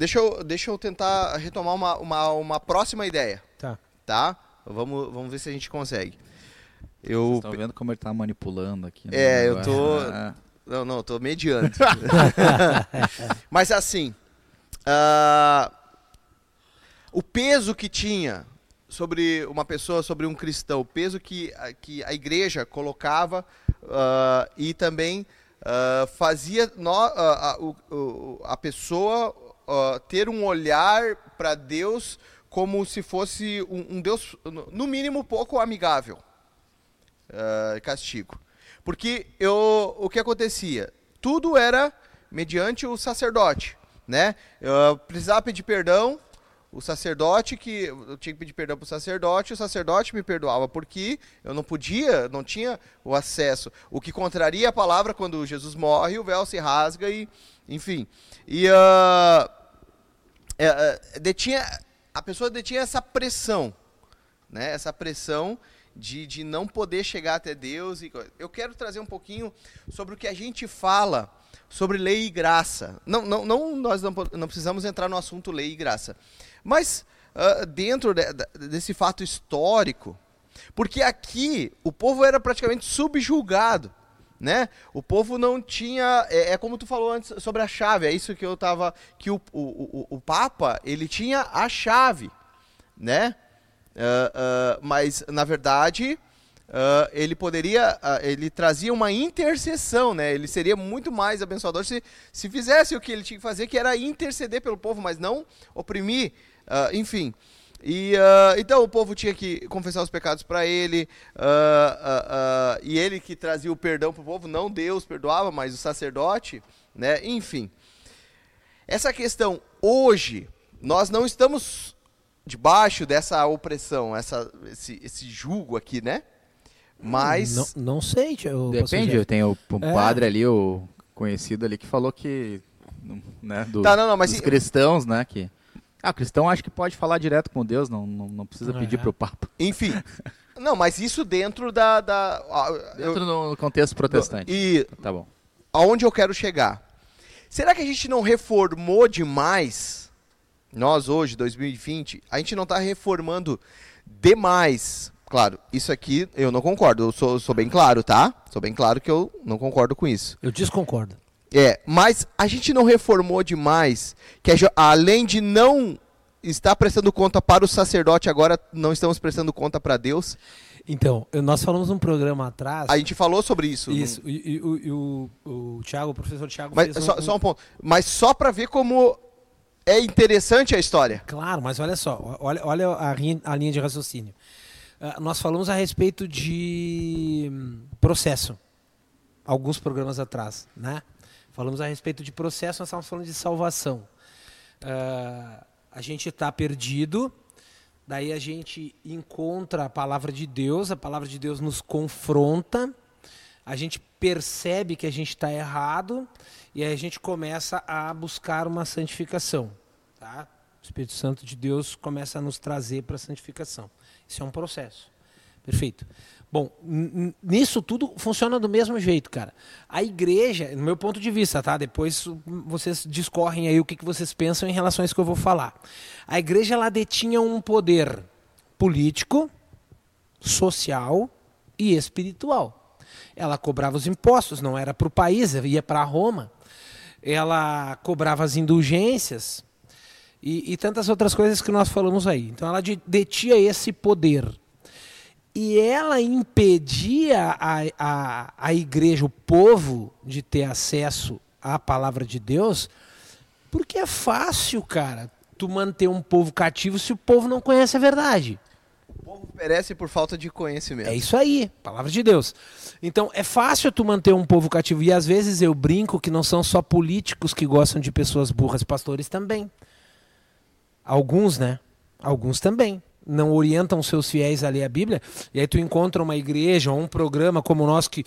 deixa eu, deixa eu tentar retomar uma, uma, uma próxima ideia. Tá. Tá? Vamos, vamos ver se a gente consegue. Vocês Eu. estão vendo como ele tá manipulando aqui. né, É, eu tô- Ah, Não, não, eu tô mediando. Mas assim. ah, o peso que tinha sobre uma pessoa, sobre um cristão, o peso que, a- que a igreja colocava ah, e também ah, fazia nó- ah, a, a pessoa ah, ter um olhar para Deus como se fosse um, um Deus, no- mínimo, pouco amigável. ah, castigo. Porque eu, o que acontecia? Tudo era mediante o sacerdote, né? Eu precisava pedir perdão, o sacerdote que eu tinha que pedir perdão para o sacerdote, o sacerdote me perdoava porque eu não podia, não tinha o acesso. O que contraria a palavra quando Jesus morre, o véu se rasga e, enfim. E ah, é, é, detinha, a pessoa detinha essa pressão, né? Essa pressão de, de não poder chegar até Deus. E, eu quero trazer um pouquinho sobre o que a gente fala sobre lei e graça. Não, não, não nós não, não precisamos entrar no assunto lei e graça, mas ah, dentro de- da- desse fato histórico, porque aqui o povo era praticamente subjulgado. Né? O povo não tinha. É, é como tu falou antes sobre a chave. É isso que eu tava. Que o, o, o, o Papa ele tinha a chave, né? Ah, ah, mas na verdade ah, ele poderia, ah, ele trazia uma intercessão, né? Ele seria muito mais abençoador se, se fizesse o que ele tinha que fazer, que era interceder pelo povo, mas não oprimir, ah, enfim. E ah, então o povo tinha que confessar os pecados para ele, ah, ah, e ele que trazia o perdão para o povo, não Deus perdoava, mas o sacerdote, né? Enfim. Essa questão hoje, nós não estamos debaixo dessa opressão, essa, esse, esse julgo aqui, né? Mas. Não, não sei, tio, pastor Depende, Jeff. tem o, o É. padre ali, o conhecido ali, que falou que. Né, do- Tá, não, não, mas dos cristãos, né? Que, ah, o cristão acho que pode falar direto com Deus, não, não, não precisa É. pedir pro Papa. Enfim. Não, mas isso dentro da. da Dentro do contexto protestante. E Tá bom. aonde eu quero chegar? Será que a gente não reformou demais? Nós hoje, 2020, a gente não está reformando demais. Claro, isso aqui eu não concordo. Eu sou, sou bem claro, tá? Sou bem claro que eu não concordo com isso. Eu desconcordo. É, mas a gente não reformou demais que além de não estar prestando conta para o sacerdote, agora não estamos prestando conta para Deus. Então, nós falamos num programa atrás. A gente falou sobre isso. Isso, e, e o- e o, o Thiago, o professor Thiago Mas só, um, só um ponto. Mas só para ver como é interessante a história. Claro, mas olha só, olha, olha a, rin- a linha de raciocínio. Ah, nós falamos a respeito de hum, processo, alguns programas atrás, né? Falamos a respeito de processo, nós estávamos falando de salvação. Ah, a gente está perdido, daí a gente encontra a palavra de Deus, a palavra de Deus nos confronta, a gente percebe que a gente está errado e aí a gente começa a buscar uma santificação. Tá? O Espírito Santo de Deus começa a nos trazer para a santificação. Isso é um processo. Perfeito. Bom, nisso tudo funciona do mesmo jeito, cara. A igreja, no meu ponto de vista, tá? Depois vocês discorrem aí o que, que vocês pensam em relação a isso que eu vou falar. A igreja ela detinha um poder político, social e espiritual. Ela cobrava os impostos, não era para o país, ia para Roma. Ela cobrava as indulgências e, e tantas outras coisas que nós falamos aí. Então ela de- detinha esse poder. E ela impedia a, a, a igreja, o povo, de ter acesso à palavra de Deus, porque é fácil, cara, tu manter um povo cativo se o povo não conhece a verdade. O povo perece por falta de conhecimento. É isso aí, palavra de Deus. Então é fácil tu manter um povo cativo. E às vezes eu brinco que não são só políticos que gostam de pessoas burras, pastores também. Alguns, né? Alguns também. Não orientam seus fiéis a ler a Bíblia. E aí tu encontra uma igreja ou um programa como o nosso que.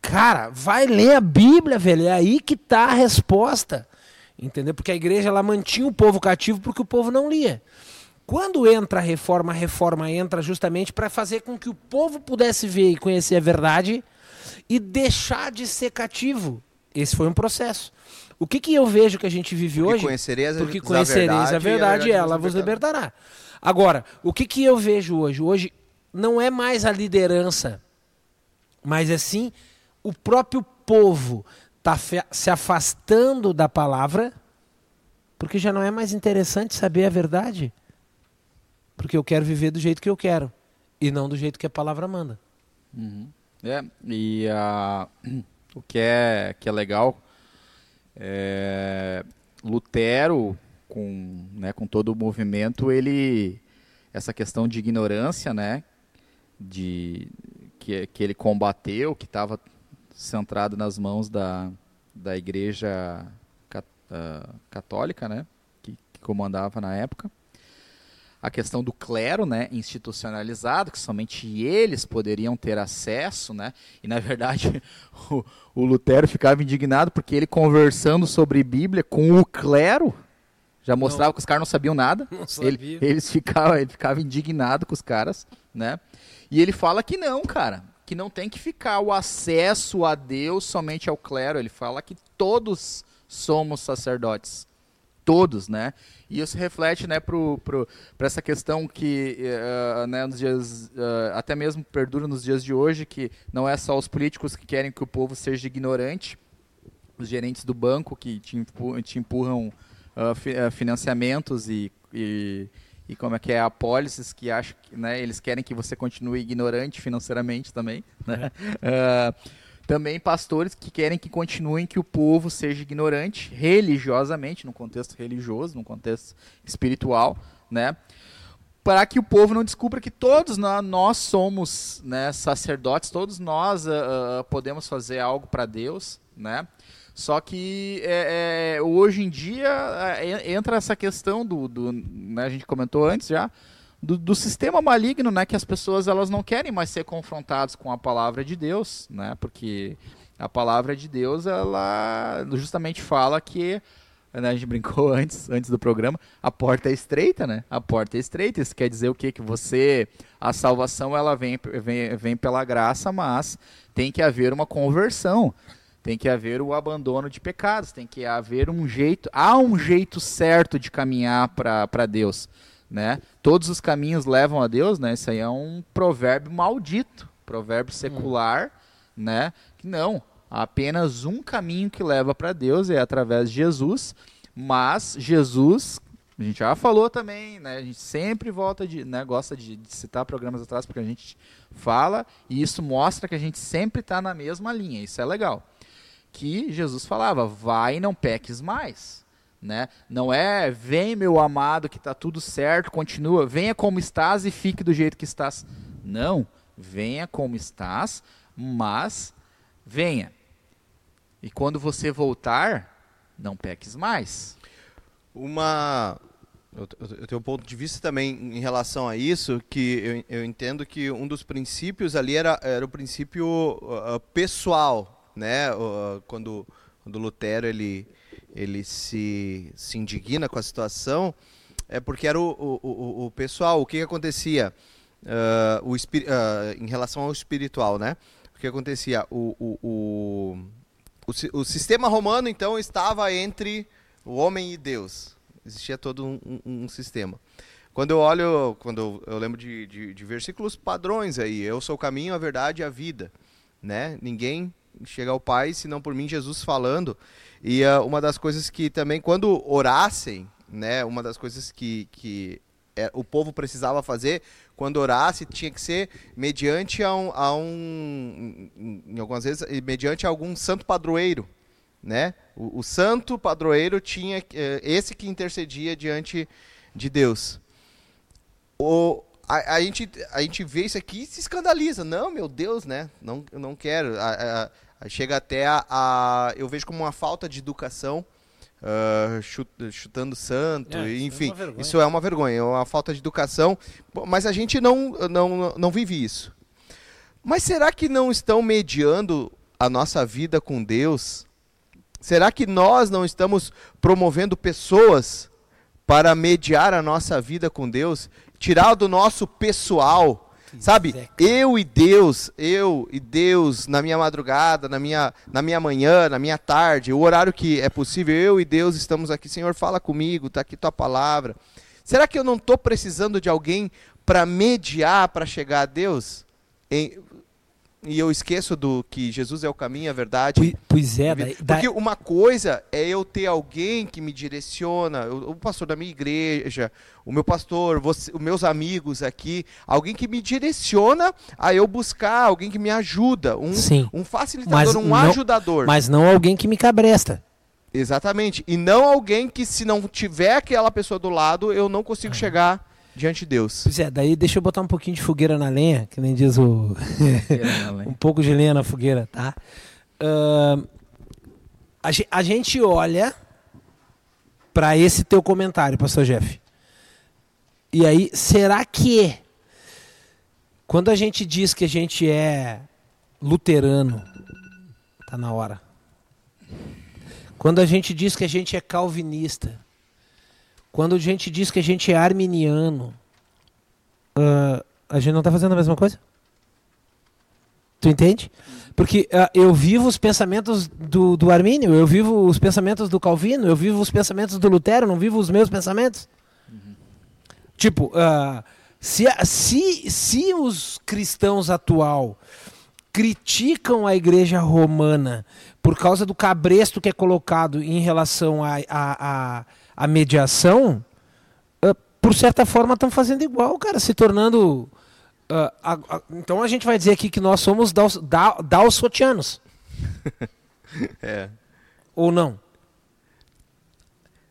Cara, vai ler a Bíblia, velho. É aí que tá a resposta. Entendeu? Porque a igreja ela mantinha o povo cativo porque o povo não lia. Quando entra a reforma, a reforma entra justamente para fazer com que o povo pudesse ver e conhecer a verdade e deixar de ser cativo. Esse foi um processo. O que, que eu vejo que a gente vive Porque hoje? conhecereis a, Porque a conhecereis verdade, a verdade e ela vos libertará. libertará. Agora, o que, que eu vejo hoje? Hoje não é mais a liderança, mas é sim o próprio povo está se afastando da palavra, porque já não é mais interessante saber a verdade. Porque eu quero viver do jeito que eu quero e não do jeito que a palavra manda. Uhum. É, e ah, o que é, que é legal é, Lutero, com, né, com todo o movimento, ele essa questão de ignorância, né, de que, que ele combateu, que estava centrado nas mãos da, da igreja cat, uh, católica, né, que, que comandava na época. A questão do clero, né, institucionalizado, que somente eles poderiam ter acesso, né, e na verdade o, o Lutero ficava indignado porque ele conversando sobre Bíblia com o clero já mostrava não. que os caras não sabiam nada. Não ele, eles ficavam, ele ficava indignado com os caras, né? E ele fala que não, cara, que não tem que ficar o acesso a Deus somente ao clero. Ele fala que todos somos sacerdotes todos, né? E isso reflete, né, para essa questão que, uh, né, nos dias, uh, até mesmo perdura nos dias de hoje, que não é só os políticos que querem que o povo seja ignorante, os gerentes do banco que te, empu te empurram uh, fi financiamentos e, e, e, como é que é, apólices que acham que, né, eles querem que você continue ignorante financeiramente também, né? É. Também pastores que querem que continuem que o povo seja ignorante religiosamente, no contexto religioso, no contexto espiritual, né? Para que o povo não descubra que todos nós somos né, sacerdotes, todos nós uh, podemos fazer algo para Deus, né? Só que é, é, hoje em dia é, entra essa questão do, do né, a gente comentou antes já, do, do, sistema maligno, né, que as pessoas elas não querem mais ser confrontadas com a palavra de Deus, né, porque a palavra de Deus ela justamente fala que né, a gente brincou antes, antes do programa, a porta é estreita, né? A porta é estreita. Isso quer dizer o quê? Que você, a salvação ela vem, vem, vem pela graça, mas tem que haver uma conversão. Tem que haver o abandono de pecados, tem que haver um jeito, há um jeito certo de caminhar para Deus né? Todos os caminhos levam a Deus, né? Isso aí é um provérbio maldito, provérbio secular, hum. né? Que não, há apenas um caminho que leva para Deus é através de Jesus, mas Jesus, a gente já falou também, né? A gente sempre volta de, né, gosta de, de citar programas atrás porque a gente fala e isso mostra que a gente sempre está na mesma linha. Isso é legal. Que Jesus falava: "Vai e não peques mais" né? Não é vem meu amado que está tudo certo, continua, venha como estás e fique do jeito que estás. Não, venha como estás, mas venha. E quando você voltar, não peques mais. Uma eu, tenho um ponto de vista também em relação a isso, que eu, eu entendo que um dos princípios ali era, era o princípio uh, pessoal, né? Quando, quando Lutero ele, ele se, se indigna com a situação, é porque era o, o, o, o pessoal, o que, que acontecia uh, o, uh, em relação ao espiritual, né? O que acontecia? O, o, o, o, o sistema romano, então, estava entre o homem e Deus. Existia todo um, um, sistema. Quando eu olho, quando eu lembro de, de, de versículos padrões aí, eu sou o caminho, a verdade e a vida, né? Ninguém chega ao Pai senão por mim, Jesus falando. E uh, uma das coisas que também, quando orassem, né, uma das coisas que, que é, o povo precisava fazer, quando orasse, tinha que ser mediante a um, a um em algumas vezes, mediante algum santo padroeiro, né? O, o santo padroeiro tinha é, esse que intercedia diante de Deus. O, a, a, gente, a gente vê isso aqui e se escandaliza. Não, meu Deus, né? Não, eu não quero. A, Chega até a, a, Eu vejo como uma falta de educação. Uh, chut, chutando santo, é, enfim, isso é, isso é, uma vergonha, é uma falta de educação, mas a gente não, não, não vive isso. Mas será que não estão mediando a nossa vida com Deus? Será que nós não estamos promovendo pessoas para mediar a nossa vida com Deus? Tirar do nosso pessoal Sabe? Eu e Deus, eu e Deus na minha madrugada, na minha, na minha manhã, na minha tarde, o horário que é possível, eu e Deus estamos aqui. Senhor, fala comigo, tá aqui tua palavra. Será que eu não estou precisando de alguém para mediar para chegar a Deus? Em- e eu esqueço do que Jesus é o caminho, a verdade. Pois- é, daí, Porque uma coisa é eu ter alguém que me direciona, o, pastor da minha igreja, o meu pastor, você, os meus amigos aqui, alguém que me direciona a eu buscar, alguém que me ajuda, um, Sim. um facilitador, Mas um não- ajudador. mas não alguém que me cabresta. Exatamente. E não alguém que, se não tiver aquela pessoa do lado, eu não consigo chegar diante de Deus. Pois é, daí deixa eu botar um pouquinho de fogueira na lenha, que nem diz o. um pouco de lenha na fogueira, tá? Ahn, a, a gente olha para esse teu comentário, pastor Jeff. E aí, será que quando a gente diz que a gente é luterano, tá na hora. Quando a gente diz que a gente é calvinista, quando a gente diz que a gente é arminiano, ah, a gente não está fazendo a mesma coisa? Tu entende? Porque ah, eu vivo os pensamentos do, do Armínio, eu vivo os pensamentos do Calvino, eu vivo os pensamentos do Lutero, não vivo os meus pensamentos. Tipo, ah, se, a- se, se os cristãos atual criticam a igreja romana por causa do cabresto que é colocado em relação à a, a, a mediação, ah, por certa forma estão fazendo igual, cara, se tornando. ah, a- a- então a gente vai dizer aqui que nós somos dalsotianos, É. ou não?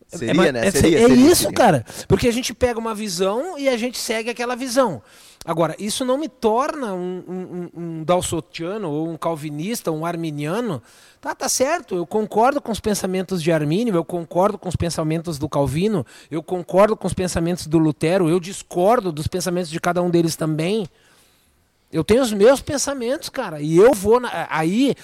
Seria, mas- né? é, Seria, é seria, isso, seria. cara. Porque a gente pega uma visão e a gente segue aquela visão. Agora, isso não me torna um, um, um, um dalsotiano ou um calvinista, um arminiano. Tá, tá certo. Eu concordo com os pensamentos de Armínio, eu concordo com os pensamentos do Calvino, eu concordo com os pensamentos do Lutero, eu discordo dos pensamentos de cada um deles também. Eu tenho os meus pensamentos, cara, e eu vou na- aí,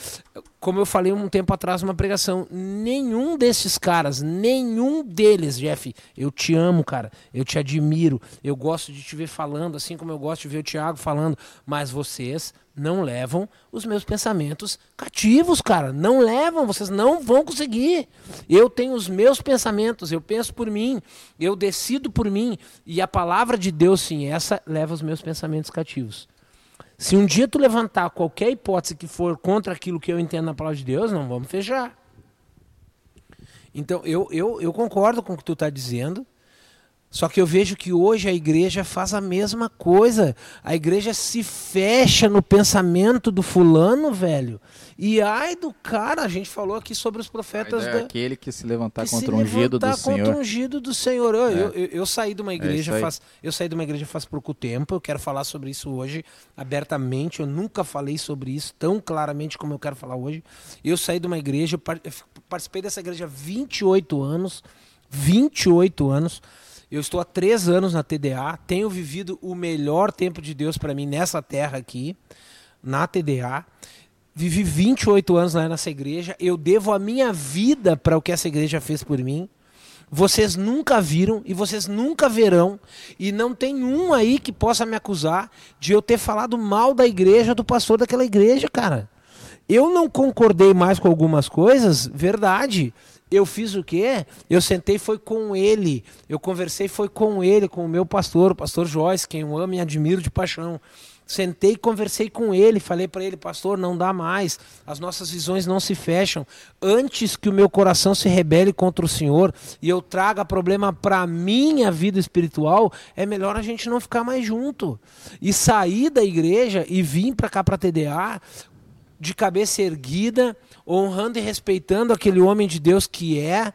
como eu falei um tempo atrás numa pregação, nenhum desses caras, nenhum deles, Jeff, eu te amo, cara, eu te admiro, eu gosto de te ver falando, assim como eu gosto de ver o Thiago falando, mas vocês não levam os meus pensamentos cativos, cara, não levam, vocês não vão conseguir. Eu tenho os meus pensamentos, eu penso por mim, eu decido por mim, e a palavra de Deus, sim, essa leva os meus pensamentos cativos. Se um dia tu levantar qualquer hipótese que for contra aquilo que eu entendo na palavra de Deus, não vamos fechar. Então, eu, eu, eu concordo com o que tu está dizendo, só que eu vejo que hoje a igreja faz a mesma coisa. A igreja se fecha no pensamento do fulano, velho. E ai do cara, a gente falou aqui sobre os profetas é da, aquele que se levantar que contra o ungido do levantar contra Senhor. o ungido do Senhor. Eu, É. eu, eu- eu saí de uma igreja isso aí. faz eu saí de uma igreja faz pouco tempo. Eu quero falar sobre isso hoje abertamente. Eu nunca falei sobre isso tão claramente como eu quero falar hoje. Eu saí de uma igreja, eu participei dessa igreja há 28 anos. 28 anos. Eu estou há três anos na TDA, tenho vivido o melhor tempo de Deus para mim nessa terra aqui, na TDA. Vivi 28 anos lá nessa igreja. Eu devo a minha vida para o que essa igreja fez por mim. Vocês nunca viram e vocês nunca verão. E não tem um aí que possa me acusar de eu ter falado mal da igreja, do pastor daquela igreja, cara. Eu não concordei mais com algumas coisas, verdade. Eu fiz o quê? Eu sentei foi com ele. Eu conversei foi com ele, com o meu pastor, o pastor Joyce, quem eu amo e admiro de paixão. Sentei conversei com ele, falei para ele, pastor, não dá mais, as nossas visões não se fecham. Antes que o meu coração se rebele contra o Senhor e eu traga problema para minha vida espiritual, é melhor a gente não ficar mais junto. E sair da igreja e vir para cá para TDA de cabeça erguida, honrando e respeitando aquele homem de Deus que é,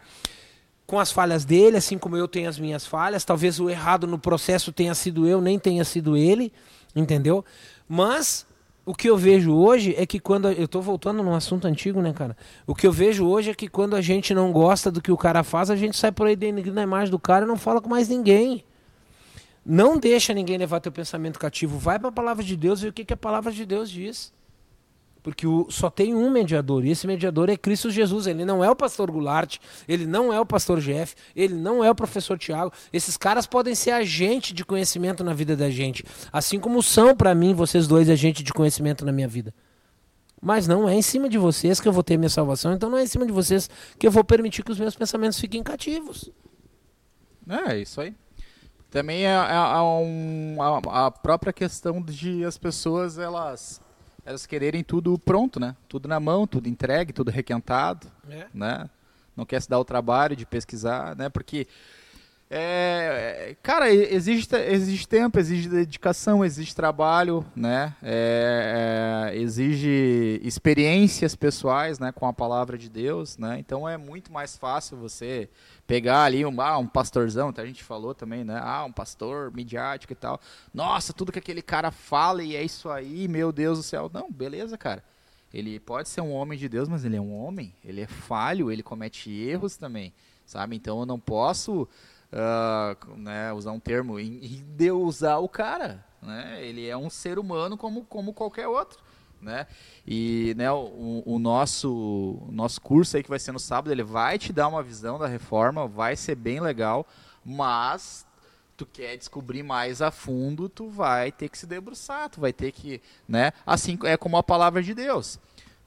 com as falhas dele, assim como eu tenho as minhas falhas. Talvez o errado no processo tenha sido eu, nem tenha sido ele, entendeu? Mas o que eu vejo hoje é que quando. Eu tô voltando num assunto antigo, né, cara? O que eu vejo hoje é que quando a gente não gosta do que o cara faz, a gente sai por aí denegrindo a imagem do cara e não fala com mais ninguém. Não deixa ninguém levar teu pensamento cativo. Vai para a palavra de Deus e o que, que a palavra de Deus diz. Porque o, só tem um mediador, e esse mediador é Cristo Jesus. Ele não é o pastor Goulart, ele não é o pastor Jeff, ele não é o professor Tiago. Esses caras podem ser agente de conhecimento na vida da gente. Assim como são, para mim, vocês dois, agente de conhecimento na minha vida. Mas não é em cima de vocês que eu vou ter minha salvação, então não é em cima de vocês que eu vou permitir que os meus pensamentos fiquem cativos. É, isso aí. Também é, é, é um, a, a, própria questão de as pessoas elas elas quererem tudo pronto, né? Tudo na mão, tudo entregue, tudo requentado, é. né? Não quer se dar o trabalho de pesquisar, né? Porque é, cara, exige, exige tempo, exige dedicação, exige trabalho, né? É, é, exige experiências pessoais, né? Com a palavra de Deus, né? Então é muito mais fácil você pegar ali um, ah, um pastorzão, que a gente falou também, né? Ah, um pastor midiático e tal. Nossa, tudo que aquele cara fala e é isso aí, meu Deus do céu. Não, beleza, cara. Ele pode ser um homem de Deus, mas ele é um homem. Ele é falho, ele comete erros também, sabe? Então eu não posso uh, né, usar um termo, endeusar o cara. Né? Ele é um ser humano como, como qualquer outro. Né? E né, o, o, nosso, o nosso curso aí que vai ser no sábado, ele vai te dar uma visão da reforma, vai ser bem legal, mas tu quer descobrir mais a fundo, tu vai ter que se debruçar, tu vai ter que, né? Assim é como a palavra de Deus.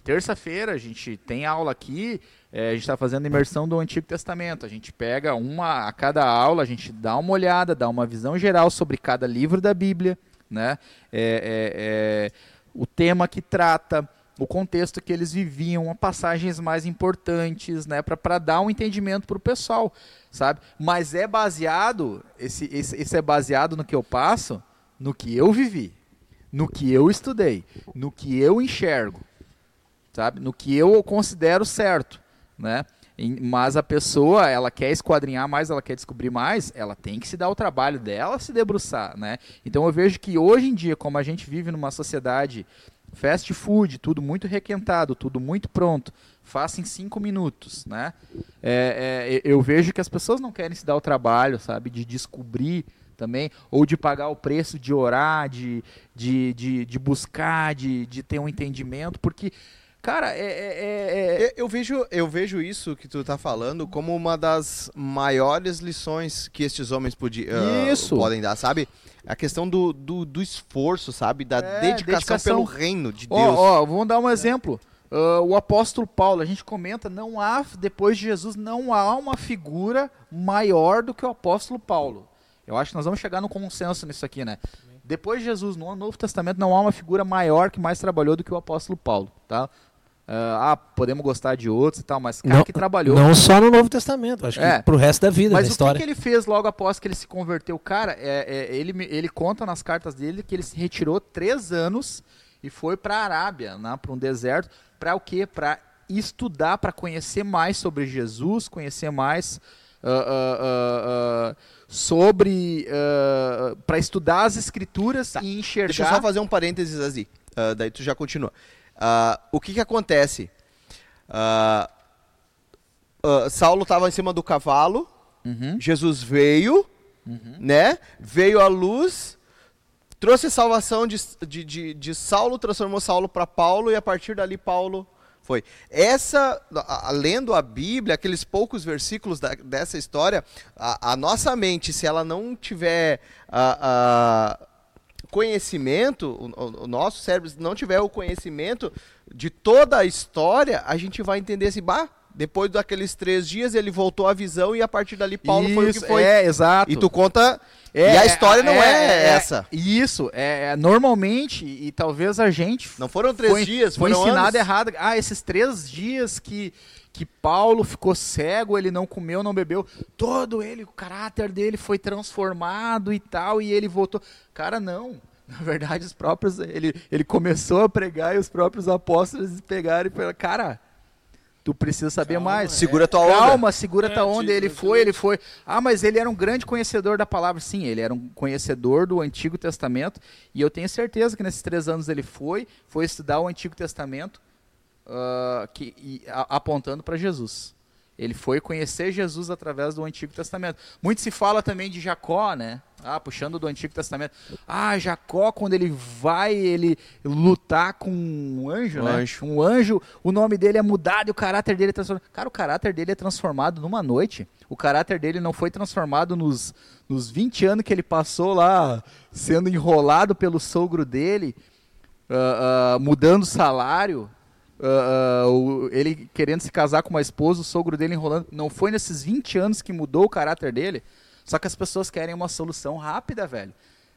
Terça-feira a gente tem aula aqui, é, a gente está fazendo imersão do Antigo Testamento. A gente pega uma a cada aula, a gente dá uma olhada, dá uma visão geral sobre cada livro da Bíblia, né? É, é, é o tema que trata, o contexto que eles viviam, passagens mais importantes, né? Para dar um entendimento para o pessoal, sabe? Mas é baseado, esse, esse, esse é baseado no que eu passo, no que eu vivi, no que eu estudei, no que eu enxergo sabe? No que eu considero certo, né? Mas a pessoa, ela quer esquadrinhar mais, ela quer descobrir mais, ela tem que se dar o trabalho dela se debruçar, né? Então eu vejo que hoje em dia, como a gente vive numa sociedade fast food, tudo muito requentado, tudo muito pronto, faça em cinco minutos, né? É, é, eu vejo que as pessoas não querem se dar o trabalho, sabe, de descobrir também, ou de pagar o preço de orar, de, de, de, de buscar, de, de ter um entendimento, porque Cara, é, é, é, é... Eu, vejo, eu vejo isso que tu tá falando como uma das maiores lições que estes homens podi, uh, podem dar, sabe? A questão do, do, do esforço, sabe? Da é, dedicação, dedicação, pelo reino de Deus. Ó, ó vamos dar um exemplo. Uh, o apóstolo Paulo, a gente comenta, não há, depois de Jesus, não há uma figura maior do que o apóstolo Paulo. Eu acho que nós vamos chegar no consenso nisso aqui, né? Depois de Jesus, no Novo Testamento, não há uma figura maior que mais trabalhou do que o apóstolo Paulo, tá? Uh, ah, podemos gostar de outros e tal, mas cara não, que trabalhou. Não só no Novo Testamento, acho é, que pro resto da vida, mas da história. Mas o que, que, ele fez logo após que ele se converteu? Cara, é, é, ele, ele conta nas cartas dele que ele se retirou três anos e foi para a Arábia, né, para um deserto, para o quê? Para estudar, para conhecer mais sobre Jesus, conhecer mais uh, uh, sobre. para estudar as escrituras tá. e enxergar. Deixa eu só fazer um parênteses assim, daí tu já continua. Uh, o que, que acontece? Uh, Saulo estava em cima do cavalo, uhum. Jesus veio, uhum. né? Veio a luz, trouxe a salvação de, de, de, de Saulo, transformou Saulo para Paulo e a partir dali Paulo foi. Essa, a, a, lendo a Bíblia, aqueles poucos versículos da, dessa história, a, a, nossa mente, se ela não tiver a, conhecimento, o, o, nosso cérebro não tiver o conhecimento de toda a história, a gente vai entender assim, bah, depois daqueles três dias ele voltou à visão e a partir dali Paulo isso, foi o que foi. É, exato. E tu conta. É, e a história é, não é, é, essa. Isso, é, normalmente, e talvez a gente. Não foram três foi, dias, foi ensinado anos. errado. Ah, esses três dias que que Paulo ficou cego, ele não comeu, não bebeu, todo ele, o caráter dele foi transformado e tal, e ele voltou. Cara, não. Na verdade, os próprios ele, ele começou a pregar e os próprios apóstolos pegaram e falaram, cara, tu precisa saber Calma, mais. Segura tua onda. Calma, segura é, tua onda. Ele foi, ele foi. Ah, mas ele era um grande conhecedor da palavra. Sim, ele era um conhecedor do Antigo Testamento. E eu tenho certeza que nesses três anos ele foi, foi estudar o Antigo Testamento uh, que, e, a, apontando para Jesus. Ele foi conhecer Jesus através do Antigo Testamento. Muito se fala também de Jacó, né? Ah, puxando do Antigo Testamento. Ah, Jacó, quando ele vai ele lutar com um anjo, Um né? anjo. Um anjo, o nome dele é mudado e o caráter dele é transformado. Cara, o caráter dele é transformado numa noite. O caráter dele não foi transformado nos, nos 20 anos que ele passou lá sendo enrolado pelo sogro dele, ah, ah, mudando salário, o- ele querendo se casar com uma esposa, o sogro dele enrolando. Não foi nesses 20 anos que mudou o caráter dele. Só que as pessoas querem uma solução rápida, velho.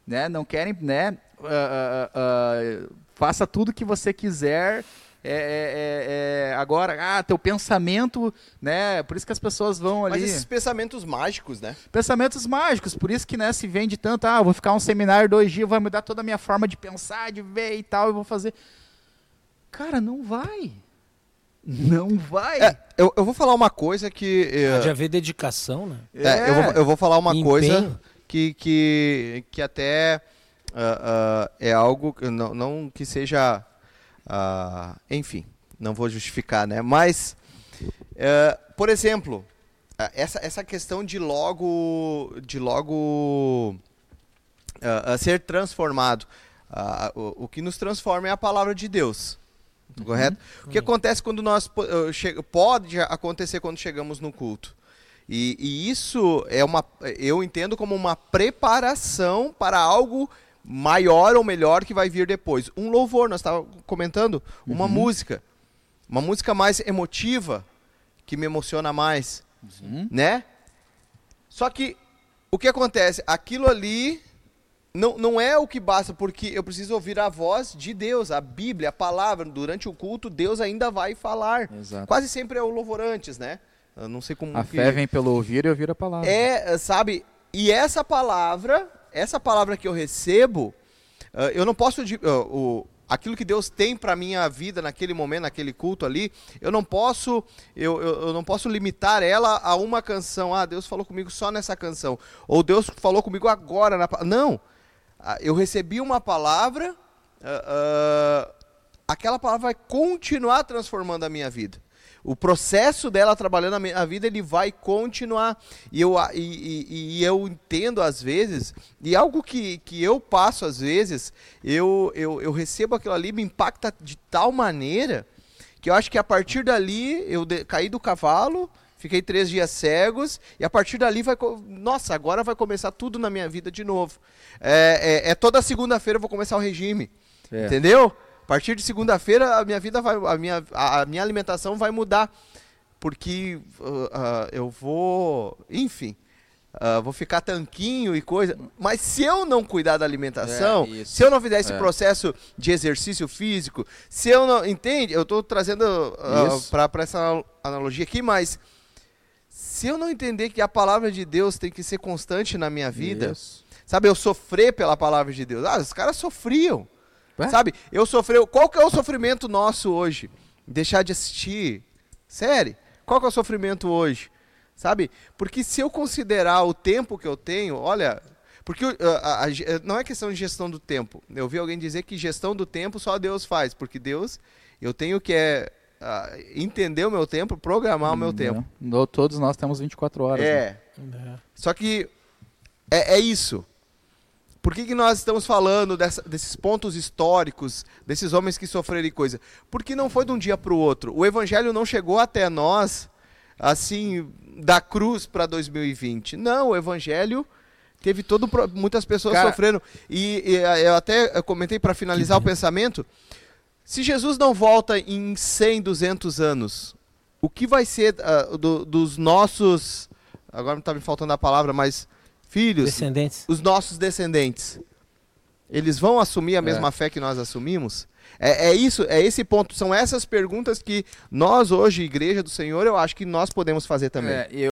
Né? Não querem, né? ah, ah, ah, faça tudo que você quiser. é, é, é, é, agora, ah, teu pensamento, né? Por isso que as pessoas vão ali. Mas esses pensamentos mágicos, né? Pensamentos mágicos, por isso que né, se vende tanto, ah, vou ficar um seminário dois dias, vai mudar toda a minha forma de pensar, de ver e tal, eu vou fazer. Cara, não vai. Não vai. É, eu, eu vou falar uma coisa que. Pode haver dedicação, né? É, eu, vou, eu vou falar uma Empenho. coisa que, que, que até ah, ah, é algo que não, não que seja. ah, enfim, não vou justificar, né? Mas, eh, por exemplo, essa, essa questão de logo. De logo ser transformado. O, o que nos transforma é a palavra de Deus. Correto? O que acontece quando nós. eh, Pode acontecer quando chegamos no culto. E, e isso é uma. Eu entendo como uma preparação para algo maior ou melhor que vai vir depois. Um louvor, nós estávamos comentando, uma música. Uma música mais emotiva, que me emociona mais. Uhum. Né? Só que o que acontece? Aquilo ali não, não é o que basta, porque eu preciso ouvir a voz de Deus, a Bíblia, a palavra. Durante o culto, Deus ainda vai falar. Exato. Quase sempre é o louvor antes, né? Eu não sei como. A que- fé vem pelo ouvir e ouvir a palavra. É, sabe? E essa palavra, essa palavra que eu recebo, ah, eu não posso. ah, o, aquilo que Deus tem para minha vida naquele momento, naquele culto ali, eu não posso, eu, eu, eu não posso limitar ela a uma canção. Ah, Deus falou comigo só nessa canção. Ou Deus falou comigo agora. Na, pa-" não. Ah, Eu recebi uma palavra, ah, ah, aquela palavra vai continuar transformando a minha vida. O processo dela trabalhando a minha vida, ele vai continuar. E eu, e, e- e eu entendo às vezes, e algo que, que eu passo às vezes, eu, eu, eu recebo aquilo ali, me impacta de tal maneira, que eu acho que a partir dali eu de- caí do cavalo, fiquei três dias cegos, e a partir dali vai. Nossa, agora vai começar tudo na minha vida de novo. É, é- é toda segunda-feira eu vou começar o regime. É. Entendeu? A partir de segunda-feira a minha vida vai. A minha, a, minha alimentação vai mudar. Porque ah, ah, eu vou. Enfim. ah, vou ficar tanquinho e coisa. Mas se eu não cuidar da alimentação, É, se eu não fizer esse É. processo de exercício físico, se eu não. Entende? Eu estou trazendo Isso. para essa analogia aqui, mas se eu não entender que a palavra de Deus tem que ser constante na minha vida, Isso. sabe, eu sofrer pela palavra de Deus. Ah, os caras sofriam. Ué? Sabe, eu sofreu. Qual que é o sofrimento nosso hoje? Deixar de assistir série. Qual que é o sofrimento hoje? Sabe? Porque se eu considerar o tempo que eu tenho, olha, porque uh, a- a não é questão de gestão do tempo. Eu vi alguém dizer que gestão do tempo só Deus faz, porque Deus, eu tenho que é, entender o meu tempo, programar o meu tempo. No- todos nós temos 24 horas. né? É. Só que é, é isso. Por que, que nós estamos falando dessa- desses pontos históricos, desses homens que sofreram coisa? Porque não foi de um dia para o outro. O evangelho não chegou até nós, assim, da cruz para 2020. Não, o evangelho teve todo. Muitas pessoas Cara- sofrendo. E, e, eu até eu comentei para finalizar o pensamento. Se Jesus não volta em 100, 200 anos, o que vai ser ah, do- dos nossos. Agora não está me faltando a palavra, mas. Filhos, Descendentes. os nossos descendentes. Eles vão assumir a mesma fé que nós assumimos? É, é isso, é esse ponto. São essas perguntas que nós hoje, Igreja do Senhor, eu acho que nós podemos fazer também. É, eu,